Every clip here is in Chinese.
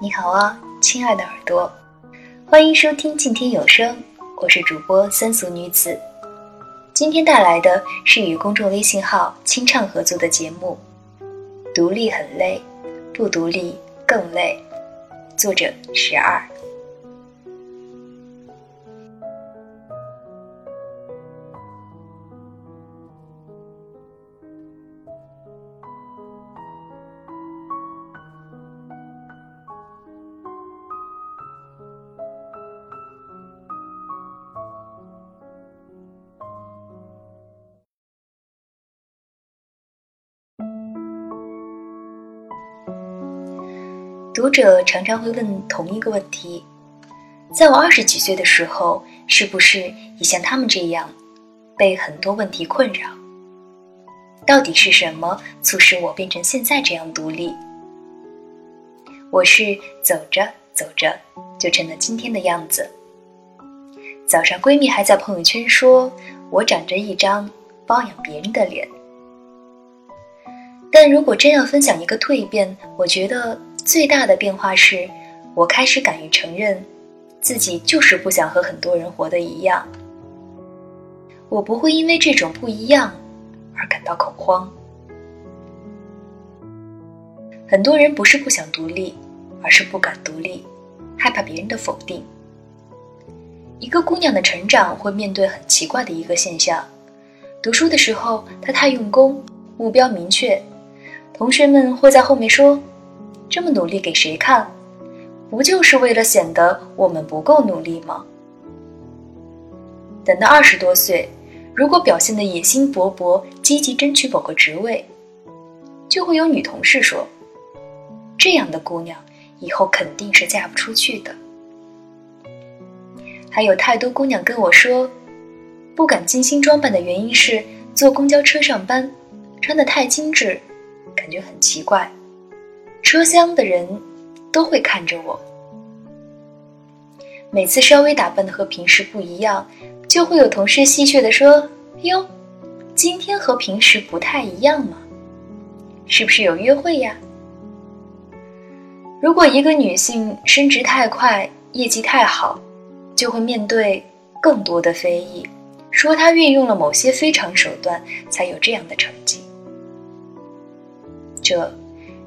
你好啊，亲爱的耳朵，欢迎收听静听有声，我是主播三俗女子。今天带来的是与公众微信号“清唱”合作的节目《独立很累，不独立更累》，作者十二。读者常常会问同一个问题：在我二十几岁的时候，是不是也像他们这样，被很多问题困扰？到底是什么促使我变成现在这样独立？我是走着走着就成了今天的样子。早上闺蜜还在朋友圈说我长着一张包养别人的脸，但如果真要分享一个蜕变，我觉得。最大的变化是，我开始敢于承认，自己就是不想和很多人活得一样。我不会因为这种不一样而感到恐慌。很多人不是不想独立，而是不敢独立，害怕别人的否定。一个姑娘的成长会面对很奇怪的一个现象：读书的时候她太用功，目标明确，同学们会在后面说。这么努力给谁看？不就是为了显得我们不够努力吗？等到二十多岁，如果表现的野心勃勃，积极争取某个职位，就会有女同事说：“这样的姑娘以后肯定是嫁不出去的。”还有太多姑娘跟我说，不敢精心装扮的原因是坐公交车上班，穿的太精致，感觉很奇怪。车厢的人都会看着我，每次稍微打扮的和平时不一样，就会有同事戏谑的说：“哟，今天和平时不太一样嘛，是不是有约会呀？”如果一个女性升职太快，业绩太好，就会面对更多的非议，说她运用了某些非常手段才有这样的成绩。这。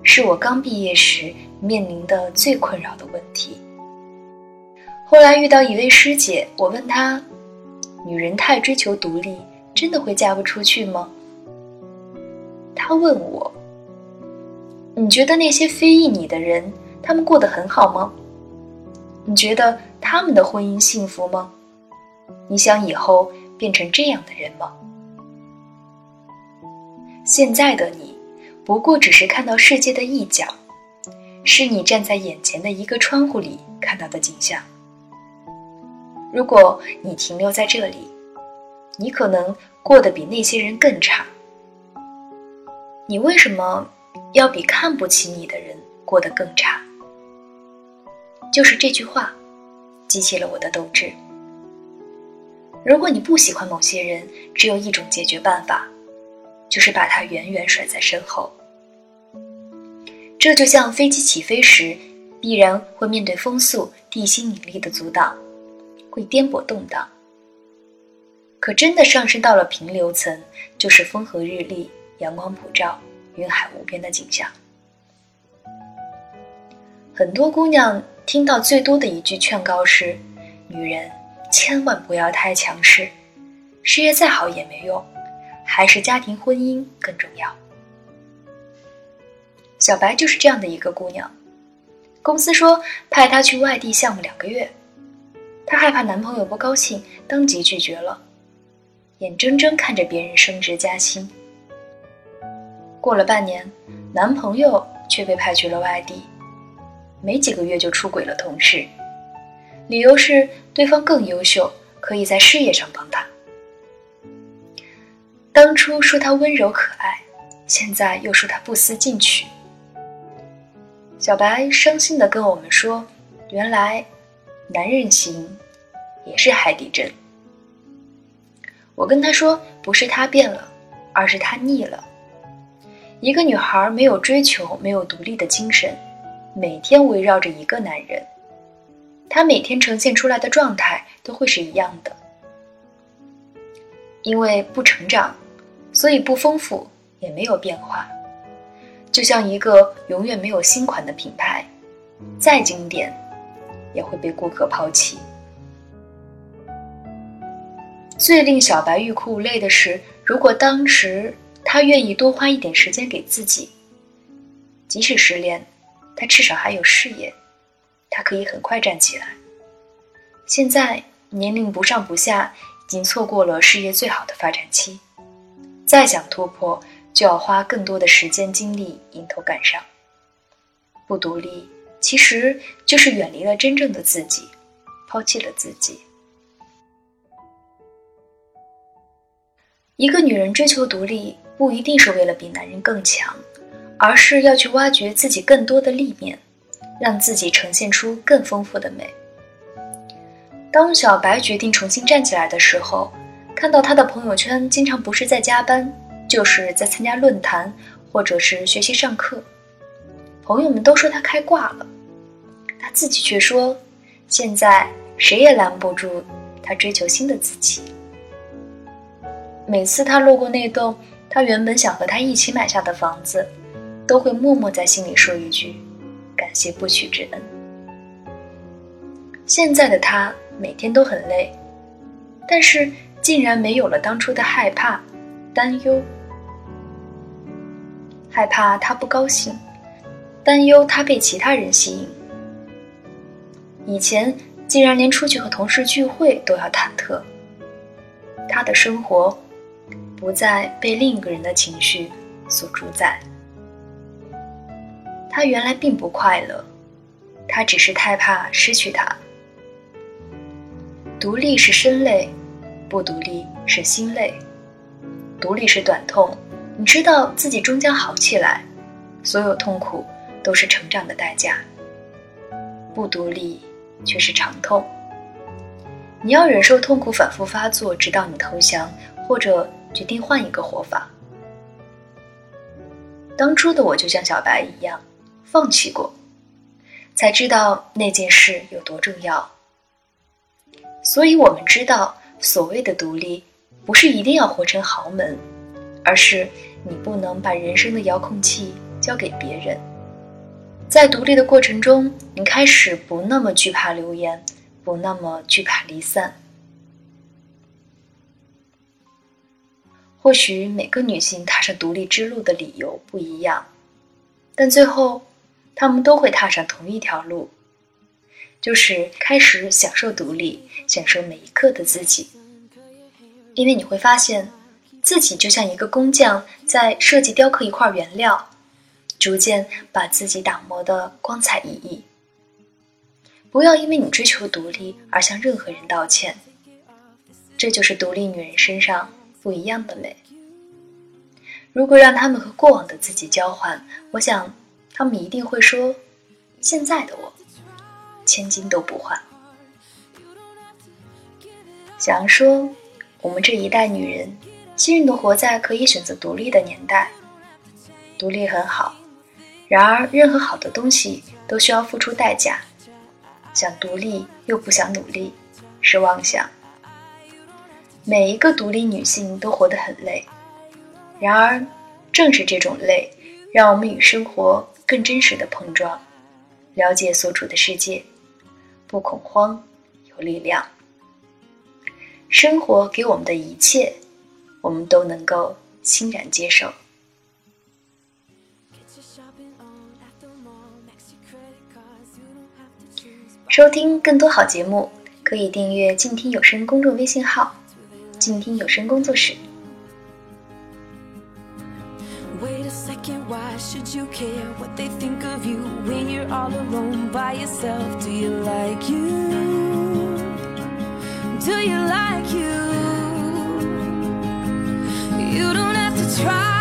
是我刚毕业时面临的最困扰的问题。后来遇到一位师姐，我问她：“女人太追求独立，真的会嫁不出去吗？”她问我：“你觉得那些非议你的人，他们过得很好吗？你觉得他们的婚姻幸福吗？你想以后变成这样的人吗？”现在的你。不过只是看到世界的一角，是你站在眼前的一个窗户里看到的景象。如果你停留在这里，你可能过得比那些人更差。你为什么要比看不起你的人过得更差？就是这句话，激起了我的斗志。如果你不喜欢某些人，只有一种解决办法。就是把他远远甩在身后，这就像飞机起飞时，必然会面对风速、地心引力的阻挡，会颠簸动荡。可真的上升到了平流层，就是风和日丽、阳光普照、云海无边的景象。很多姑娘听到最多的一句劝告是：“女人千万不要太强势，事业再好也没用。”还是家庭婚姻更重要。小白就是这样的一个姑娘，公司说派她去外地项目两个月，她害怕男朋友不高兴，当即拒绝了，眼睁睁看着别人升职加薪。过了半年，男朋友却被派去了外地，没几个月就出轨了同事，理由是对方更优秀，可以在事业上帮他。当初说他温柔可爱，现在又说他不思进取。小白伤心的跟我们说：“原来，男人心也是海底针。”我跟他说：“不是他变了，而是他腻了。一个女孩没有追求，没有独立的精神，每天围绕着一个男人，他每天呈现出来的状态都会是一样的。因为不成长，所以不丰富，也没有变化。就像一个永远没有新款的品牌，再经典，也会被顾客抛弃。最令小白欲哭无泪的是，如果当时他愿意多花一点时间给自己，即使失恋，他至少还有事业，他可以很快站起来。现在年龄不上不下。已经错过了事业最好的发展期，再想突破，就要花更多的时间精力迎头赶上。不独立，其实就是远离了真正的自己，抛弃了自己。一个女人追求独立，不一定是为了比男人更强，而是要去挖掘自己更多的立面，让自己呈现出更丰富的美。当小白决定重新站起来的时候，看到他的朋友圈，经常不是在加班，就是在参加论坛，或者是学习上课。朋友们都说他开挂了，他自己却说，现在谁也拦不住他追求新的自己。每次他路过那栋他原本想和他一起买下的房子，都会默默在心里说一句：感谢不娶之恩。现在的他。每天都很累，但是竟然没有了当初的害怕、担忧。害怕他不高兴，担忧他被其他人吸引。以前竟然连出去和同事聚会都要忐忑。他的生活不再被另一个人的情绪所主宰。他原来并不快乐，他只是太怕失去他。独立是身累，不独立是心累。独立是短痛，你知道自己终将好起来，所有痛苦都是成长的代价。不独立却是长痛，你要忍受痛苦反复发作，直到你投降，或者决定换一个活法。当初的我就像小白一样，放弃过，才知道那件事有多重要。所以，我们知道，所谓的独立，不是一定要活成豪门，而是你不能把人生的遥控器交给别人。在独立的过程中，你开始不那么惧怕流言，不那么惧怕离散。或许每个女性踏上独立之路的理由不一样，但最后，她们都会踏上同一条路。就是开始享受独立，享受每一刻的自己。因为你会发现，自己就像一个工匠在设计雕刻一块原料，逐渐把自己打磨的光彩熠熠。不要因为你追求独立而向任何人道歉，这就是独立女人身上不一样的美。如果让他们和过往的自己交换，我想他们一定会说：“现在的我。”千金都不换。小杨说：“我们这一代女人，幸运的活在可以选择独立的年代。独立很好，然而任何好的东西都需要付出代价。想独立又不想努力，是妄想。每一个独立女性都活得很累，然而正是这种累，让我们与生活更真实的碰撞，了解所处的世界。”不恐慌，有力量。生活给我们的一切，我们都能够欣然接受。收听更多好节目，可以订阅“静听有声”公众微信号“静听有声工作室”。Why should you care what they think of you when you're all alone by yourself? Do you like you? Do you like you? You don't have to try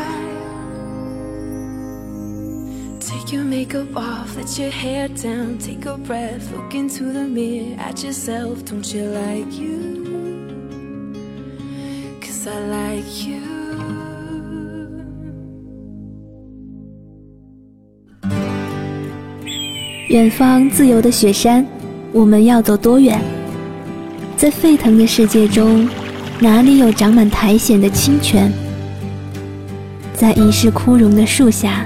You makeup off, let your hair down, take a breath, look into the mirror at yourself. Don't you like you? Cause I like you. 远方自由的雪山，我们要走多远？在沸腾的世界中，哪里有长满苔藓的清泉？在一世枯荣的树下，